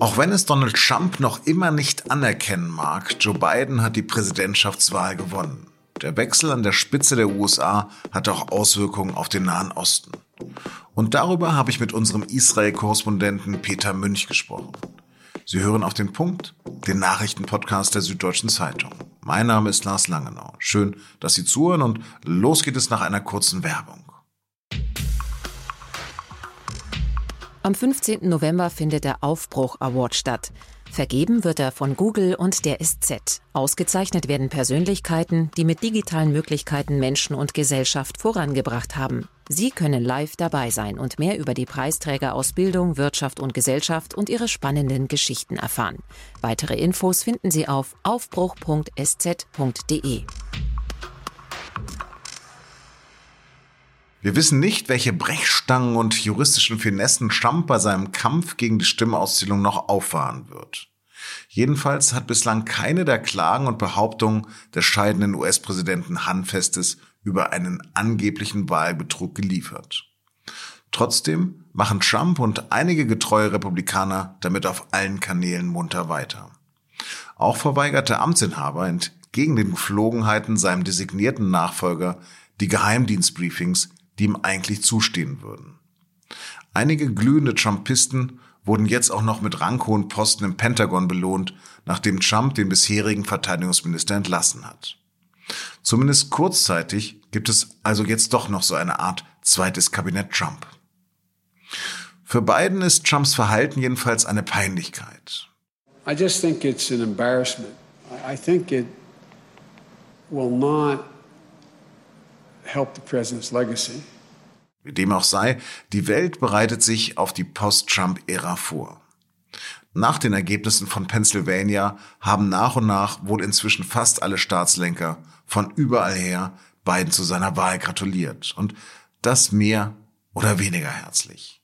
Auch wenn es Donald Trump noch immer nicht anerkennen mag, Joe Biden hat die Präsidentschaftswahl gewonnen. Der Wechsel an der Spitze der USA hat auch Auswirkungen auf den Nahen Osten. Und darüber habe ich mit unserem Israel-Korrespondenten Peter Münch gesprochen. Sie hören auf den Punkt, den Nachrichtenpodcast der Süddeutschen Zeitung. Mein Name ist Lars Langenau. Schön, dass Sie zuhören und los geht es nach einer kurzen Werbung. Am 15. November findet der Aufbruch Award statt. Vergeben wird er von Google und der SZ. Ausgezeichnet werden Persönlichkeiten, die mit digitalen Möglichkeiten Menschen und Gesellschaft vorangebracht haben. Sie können live dabei sein und mehr über die Preisträger aus Bildung, Wirtschaft und Gesellschaft und ihre spannenden Geschichten erfahren. Weitere Infos finden Sie auf aufbruch.sz.de. Wir wissen nicht, welche Brechstangen und juristischen Finessen Trump bei seinem Kampf gegen die Stimmauszählung noch auffahren wird. Jedenfalls hat bislang keine der Klagen und Behauptungen des scheidenden US-Präsidenten Handfestes über einen angeblichen Wahlbetrug geliefert. Trotzdem machen Trump und einige getreue Republikaner damit auf allen Kanälen munter weiter. Auch verweigerte Amtsinhaber entgegen den Geflogenheiten seinem designierten Nachfolger die Geheimdienstbriefings die ihm eigentlich zustehen würden. Einige glühende Trumpisten wurden jetzt auch noch mit ranghohen Posten im Pentagon belohnt, nachdem Trump den bisherigen Verteidigungsminister entlassen hat. Zumindest kurzzeitig gibt es also jetzt doch noch so eine Art zweites Kabinett Trump. Für Biden ist Trumps Verhalten jedenfalls eine Peinlichkeit. I just think it's an embarrassment. I think it will not help the president's legacy. Wie dem auch sei, die Welt bereitet sich auf die Post-Trump-Ära vor. Nach den Ergebnissen von Pennsylvania haben nach und nach wohl inzwischen fast alle Staatslenker von überall her Biden zu seiner Wahl gratuliert. Und das mehr oder weniger herzlich.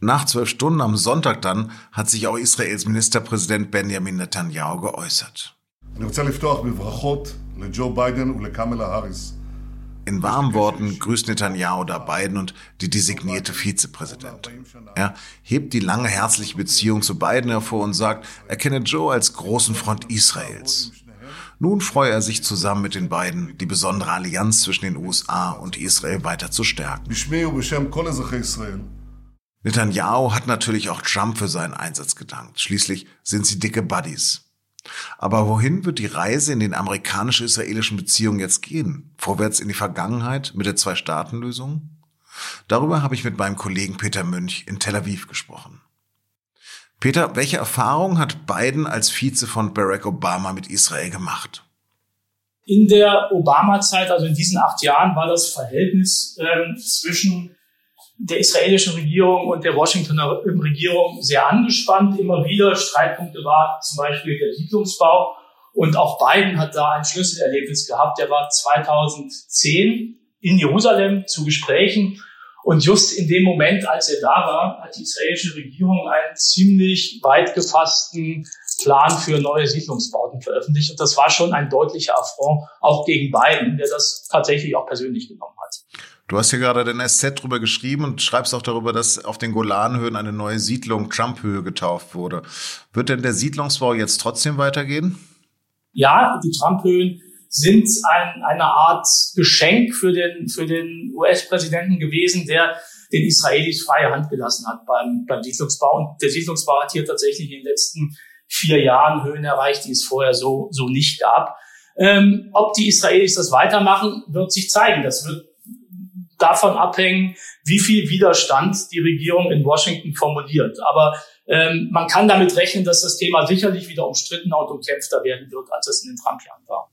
Nach zwölf Stunden am Sonntag dann hat sich auch Israels Ministerpräsident Benjamin Netanyahu geäußert. Ich רוצה לפתוח בברכות לג'ו ביידן ולקמלה האריס in warmen Worten grüßt Netanyahu da Biden und die designierte Vizepräsidentin. Er hebt die lange herzliche Beziehung zu Biden hervor und sagt, er kenne Joe als großen Freund Israels. Nun freue er sich zusammen mit den beiden, die besondere Allianz zwischen den USA und Israel weiter zu stärken. Netanyahu hat natürlich auch Trump für seinen Einsatz gedankt. Schließlich sind sie dicke Buddies. Aber wohin wird die Reise in den amerikanisch-israelischen Beziehungen jetzt gehen? Vorwärts in die Vergangenheit mit der Zwei-Staaten-Lösung? Darüber habe ich mit meinem Kollegen Peter Münch in Tel Aviv gesprochen. Peter, welche Erfahrung hat Biden als Vize von Barack Obama mit Israel gemacht? In der Obama-Zeit, also in diesen acht Jahren, war das Verhältnis ähm, zwischen der israelischen Regierung und der Washingtoner Regierung sehr angespannt. Immer wieder Streitpunkte war zum Beispiel der Siedlungsbau. Und auch Biden hat da ein Schlüsselerlebnis gehabt. Der war 2010 in Jerusalem zu Gesprächen. Und just in dem Moment, als er da war, hat die israelische Regierung einen ziemlich weit gefassten Plan für neue Siedlungsbauten veröffentlicht. Und das war schon ein deutlicher Affront auch gegen Biden, der das tatsächlich auch persönlich genommen hat. Du hast hier gerade den SZ drüber geschrieben und schreibst auch darüber, dass auf den Golanhöhen eine neue Siedlung Trump-Höhe getauft wurde. Wird denn der Siedlungsbau jetzt trotzdem weitergehen? Ja, die Trump-Höhen sind ein, eine Art Geschenk für den, für den US-Präsidenten gewesen, der den Israelis freie Hand gelassen hat beim, beim Siedlungsbau. Und der Siedlungsbau hat hier tatsächlich in den letzten vier Jahren Höhen erreicht, die es vorher so, so nicht gab. Ähm, ob die Israelis das weitermachen, wird sich zeigen. Das wird davon abhängen, wie viel Widerstand die Regierung in Washington formuliert. Aber ähm, man kann damit rechnen, dass das Thema sicherlich wieder umstrittener und umkämpfter werden wird, als es in den Trump-Jahren war.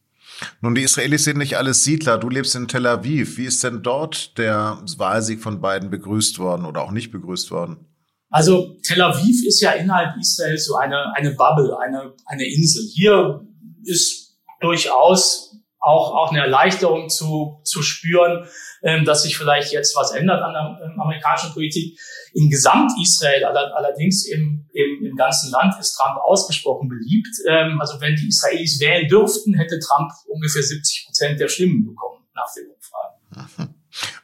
Nun, die Israelis sind nicht alles Siedler. Du lebst in Tel Aviv. Wie ist denn dort der Wahlsieg von beiden begrüßt worden oder auch nicht begrüßt worden? Also Tel Aviv ist ja innerhalb Israels so eine, eine Bubble, eine, eine Insel. Hier ist durchaus auch, auch eine Erleichterung zu, zu spüren, ähm, dass sich vielleicht jetzt was ändert an der ähm, amerikanischen Politik. In Gesamt-Israel allerdings im, im, im ganzen Land ist Trump ausgesprochen beliebt. Ähm, also wenn die Israelis wählen dürften, hätte Trump ungefähr 70 Prozent der Stimmen bekommen nach den Umfragen.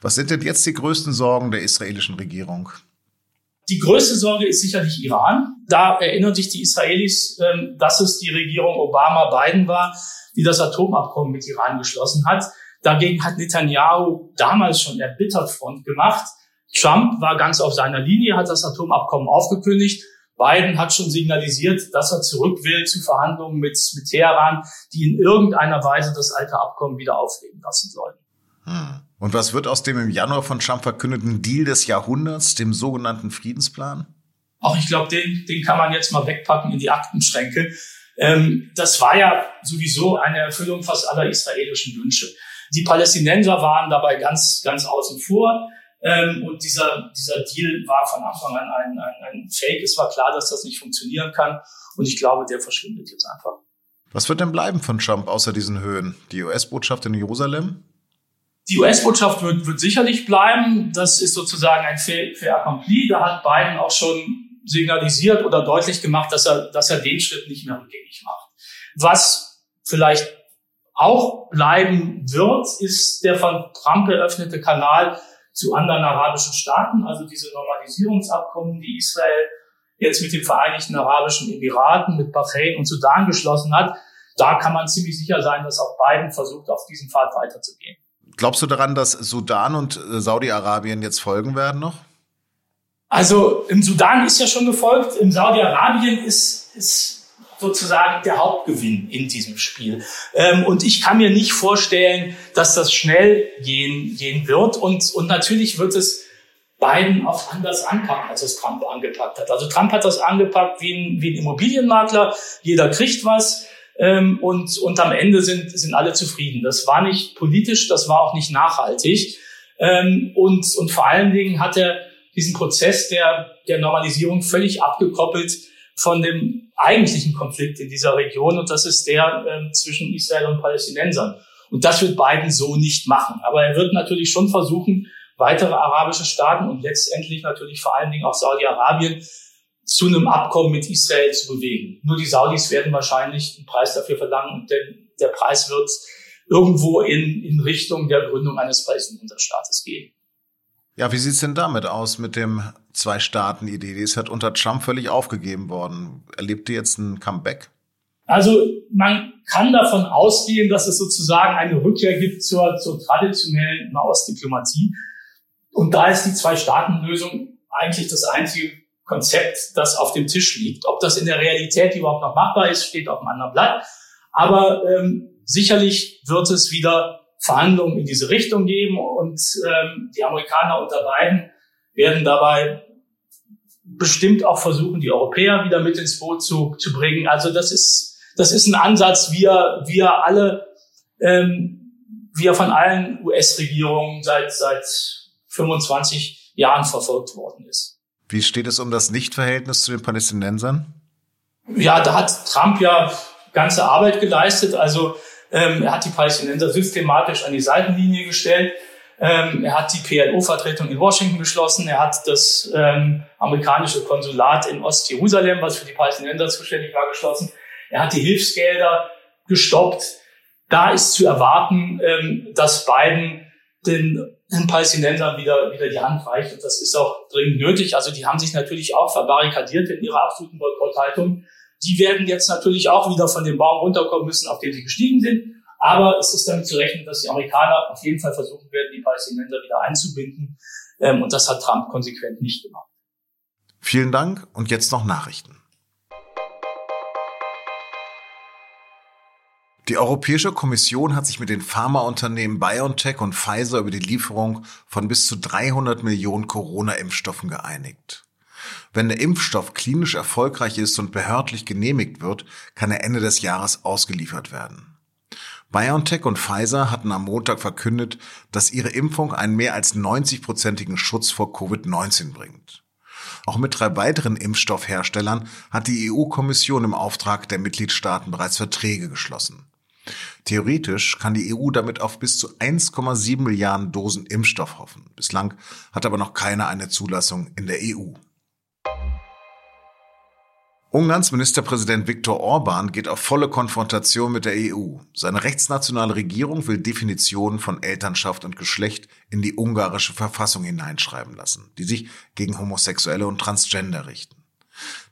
Was sind denn jetzt die größten Sorgen der israelischen Regierung? Die größte Sorge ist sicherlich Iran. Da erinnern sich die Israelis, ähm, dass es die Regierung Obama-Biden war, die das Atomabkommen mit Iran geschlossen hat. Dagegen hat Netanyahu damals schon erbittert Front gemacht. Trump war ganz auf seiner Linie, hat das Atomabkommen aufgekündigt. Biden hat schon signalisiert, dass er zurück will zu Verhandlungen mit, mit Teheran, die in irgendeiner Weise das alte Abkommen wieder aufleben lassen sollen. Hm. Und was wird aus dem im Januar von Trump verkündeten Deal des Jahrhunderts, dem sogenannten Friedensplan? Auch ich glaube, den, den kann man jetzt mal wegpacken in die Aktenschränke. Ähm, das war ja sowieso eine Erfüllung fast aller israelischen Wünsche. Die Palästinenser waren dabei ganz, ganz außen vor. Ähm, und dieser, dieser Deal war von Anfang an ein, ein, ein Fake. Es war klar, dass das nicht funktionieren kann. Und ich glaube, der verschwindet jetzt einfach. Was wird denn bleiben von Trump außer diesen Höhen? Die US-Botschaft in Jerusalem? Die US-Botschaft wird, wird sicherlich bleiben. Das ist sozusagen ein fait accompli. Da hat Biden auch schon signalisiert oder deutlich gemacht, dass er, dass er den Schritt nicht mehr rückgängig macht. Was vielleicht auch bleiben wird, ist der von Trump eröffnete Kanal zu anderen arabischen Staaten, also diese Normalisierungsabkommen, die Israel jetzt mit den Vereinigten Arabischen Emiraten, mit Bahrain und Sudan geschlossen hat. Da kann man ziemlich sicher sein, dass auch Biden versucht, auf diesem Pfad weiterzugehen. Glaubst du daran, dass Sudan und äh, Saudi-Arabien jetzt folgen werden noch? Also im Sudan ist ja schon gefolgt, im Saudi-Arabien ist, ist sozusagen der Hauptgewinn in diesem Spiel. Ähm, und ich kann mir nicht vorstellen, dass das schnell gehen, gehen wird. Und, und natürlich wird es Biden auch anders anpacken, als es Trump angepackt hat. Also Trump hat das angepackt wie ein, wie ein Immobilienmakler. Jeder kriegt was ähm, und, und am Ende sind, sind alle zufrieden. Das war nicht politisch, das war auch nicht nachhaltig. Ähm, und, und vor allen Dingen hat er diesen Prozess der, der Normalisierung völlig abgekoppelt von dem eigentlichen Konflikt in dieser Region und das ist der ähm, zwischen Israel und Palästinensern. Und das wird Biden so nicht machen. Aber er wird natürlich schon versuchen, weitere arabische Staaten und letztendlich natürlich vor allen Dingen auch Saudi-Arabien zu einem Abkommen mit Israel zu bewegen. Nur die Saudis werden wahrscheinlich einen Preis dafür verlangen und denn der Preis wird irgendwo in, in Richtung der Gründung eines Palästinenserstaates gehen. Ja, wie sieht's denn damit aus mit dem Zwei-Staaten-Idee? Die ist halt unter Trump völlig aufgegeben worden. Erlebt ihr jetzt ein Comeback? Also man kann davon ausgehen, dass es sozusagen eine Rückkehr gibt zur, zur traditionellen Nahostdiplomatie. Und da ist die Zwei-Staaten-Lösung eigentlich das einzige Konzept, das auf dem Tisch liegt. Ob das in der Realität überhaupt noch machbar ist, steht auf einem anderen Blatt. Aber ähm, sicherlich wird es wieder Verhandlungen in diese Richtung geben und ähm, die Amerikaner unter Biden werden dabei bestimmt auch versuchen, die Europäer wieder mit ins Boot zu, zu bringen. Also das ist, das ist ein Ansatz, wie er, wie er alle, ähm, wie er von allen US-Regierungen seit, seit 25 Jahren verfolgt worden ist. Wie steht es um das Nichtverhältnis zu den Palästinensern? Ja, da hat Trump ja ganze Arbeit geleistet. Also ähm, er hat die Palästinenser systematisch an die Seitenlinie gestellt. Ähm, er hat die PLO-Vertretung in Washington geschlossen. Er hat das ähm, amerikanische Konsulat in Ostjerusalem, was für die Palästinenser zuständig war, geschlossen. Er hat die Hilfsgelder gestoppt. Da ist zu erwarten, ähm, dass Biden den, den Palästinensern wieder, wieder die Hand reicht. Und das ist auch dringend nötig. Also die haben sich natürlich auch verbarrikadiert in ihrer absoluten Boykotthaltung. Die werden jetzt natürlich auch wieder von dem Baum runterkommen müssen, auf dem sie gestiegen sind. Aber es ist damit zu rechnen, dass die Amerikaner auf jeden Fall versuchen werden, die Palästinenser wieder einzubinden. Ähm, und das hat Trump konsequent nicht gemacht. Vielen Dank und jetzt noch Nachrichten. Die Europäische Kommission hat sich mit den Pharmaunternehmen BioNTech und Pfizer über die Lieferung von bis zu 300 Millionen Corona-Impfstoffen geeinigt. Wenn der Impfstoff klinisch erfolgreich ist und behördlich genehmigt wird, kann er Ende des Jahres ausgeliefert werden. BioNTech und Pfizer hatten am Montag verkündet, dass ihre Impfung einen mehr als 90-prozentigen Schutz vor Covid-19 bringt. Auch mit drei weiteren Impfstoffherstellern hat die EU-Kommission im Auftrag der Mitgliedstaaten bereits Verträge geschlossen. Theoretisch kann die EU damit auf bis zu 1,7 Milliarden Dosen Impfstoff hoffen. Bislang hat aber noch keiner eine Zulassung in der EU. Ungarns Ministerpräsident Viktor Orban geht auf volle Konfrontation mit der EU. Seine rechtsnationale Regierung will Definitionen von Elternschaft und Geschlecht in die ungarische Verfassung hineinschreiben lassen, die sich gegen Homosexuelle und Transgender richten.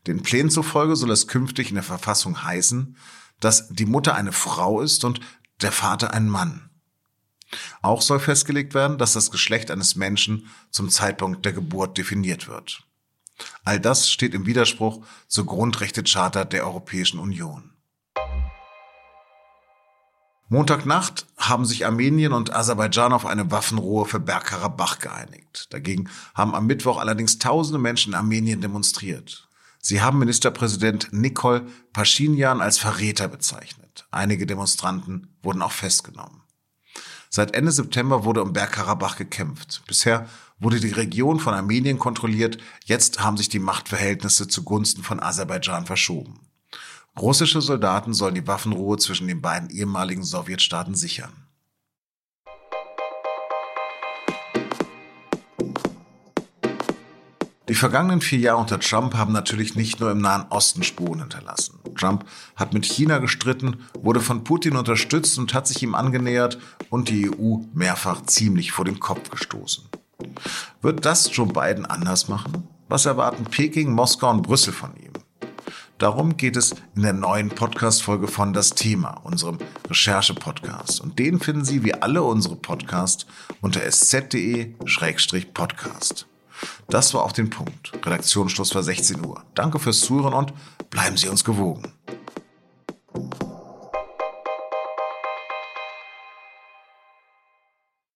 Den Plänen zufolge soll es künftig in der Verfassung heißen, dass die Mutter eine Frau ist und der Vater ein Mann. Auch soll festgelegt werden, dass das Geschlecht eines Menschen zum Zeitpunkt der Geburt definiert wird. All das steht im Widerspruch zur Grundrechtecharta der Europäischen Union. Montagnacht haben sich Armenien und Aserbaidschan auf eine Waffenruhe für Bergkarabach geeinigt. Dagegen haben am Mittwoch allerdings tausende Menschen in Armenien demonstriert. Sie haben Ministerpräsident Nikol Pashinyan als Verräter bezeichnet. Einige Demonstranten wurden auch festgenommen. Seit Ende September wurde um Bergkarabach gekämpft. Bisher wurde die Region von Armenien kontrolliert. Jetzt haben sich die Machtverhältnisse zugunsten von Aserbaidschan verschoben. Russische Soldaten sollen die Waffenruhe zwischen den beiden ehemaligen Sowjetstaaten sichern. Die vergangenen vier Jahre unter Trump haben natürlich nicht nur im Nahen Osten Spuren hinterlassen. Trump hat mit China gestritten, wurde von Putin unterstützt und hat sich ihm angenähert und die EU mehrfach ziemlich vor den Kopf gestoßen. Wird das Joe Biden anders machen? Was erwarten Peking, Moskau und Brüssel von ihm? Darum geht es in der neuen Podcast-Folge von Das Thema, unserem Recherche-Podcast. Und den finden Sie wie alle unsere Podcasts unter sz.de-podcast. Das war auf den Punkt. Redaktionsschluss war 16 Uhr. Danke fürs Zuhören und bleiben Sie uns gewogen.